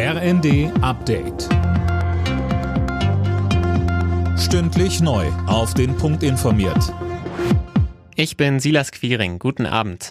RND Update. Stündlich neu. Auf den Punkt informiert. Ich bin Silas Quiring. Guten Abend.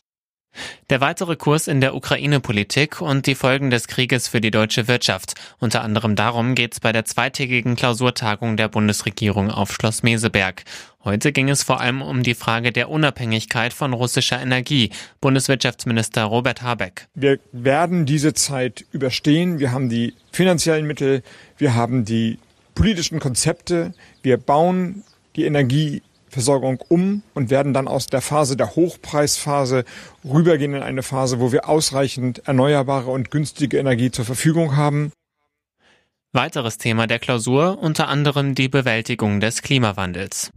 Der weitere Kurs in der Ukraine-Politik und die Folgen des Krieges für die deutsche Wirtschaft. Unter anderem darum geht es bei der zweitägigen Klausurtagung der Bundesregierung auf Schloss Meseberg. Heute ging es vor allem um die Frage der Unabhängigkeit von russischer Energie. Bundeswirtschaftsminister Robert Habeck. Wir werden diese Zeit überstehen. Wir haben die finanziellen Mittel, wir haben die politischen Konzepte, wir bauen die Energie Versorgung um und werden dann aus der Phase der Hochpreisphase rübergehen in eine Phase, wo wir ausreichend erneuerbare und günstige Energie zur Verfügung haben. Weiteres Thema der Klausur unter anderem die Bewältigung des Klimawandels.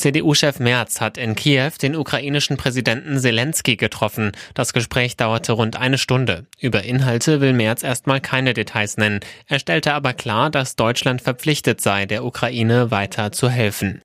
CDU-Chef Merz hat in Kiew den ukrainischen Präsidenten Zelensky getroffen. Das Gespräch dauerte rund eine Stunde. Über Inhalte will Merz erstmal keine Details nennen. Er stellte aber klar, dass Deutschland verpflichtet sei, der Ukraine weiter zu helfen.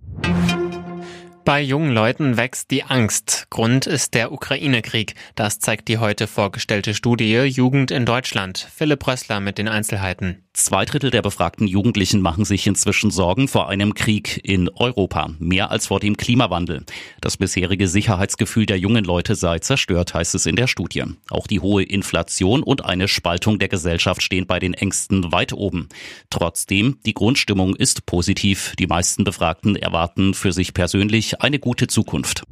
Bei jungen Leuten wächst die Angst. Grund ist der Ukraine-Krieg. Das zeigt die heute vorgestellte Studie Jugend in Deutschland. Philipp Rössler mit den Einzelheiten. Zwei Drittel der befragten Jugendlichen machen sich inzwischen Sorgen vor einem Krieg in Europa. Mehr als vor dem Klimawandel. Das bisherige Sicherheitsgefühl der jungen Leute sei zerstört, heißt es in der Studie. Auch die hohe Inflation und eine Spaltung der Gesellschaft stehen bei den Ängsten weit oben. Trotzdem, die Grundstimmung ist positiv. Die meisten Befragten erwarten für sich persönlich eine gute Zukunft.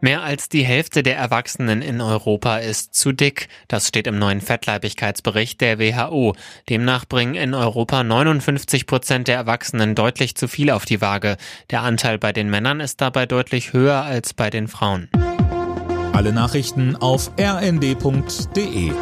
Mehr als die Hälfte der Erwachsenen in Europa ist zu dick. Das steht im neuen Fettleibigkeitsbericht der WHO. Demnach bringen in Europa 59 Prozent der Erwachsenen deutlich zu viel auf die Waage. Der Anteil bei den Männern ist dabei deutlich höher als bei den Frauen. Alle Nachrichten auf rnd.de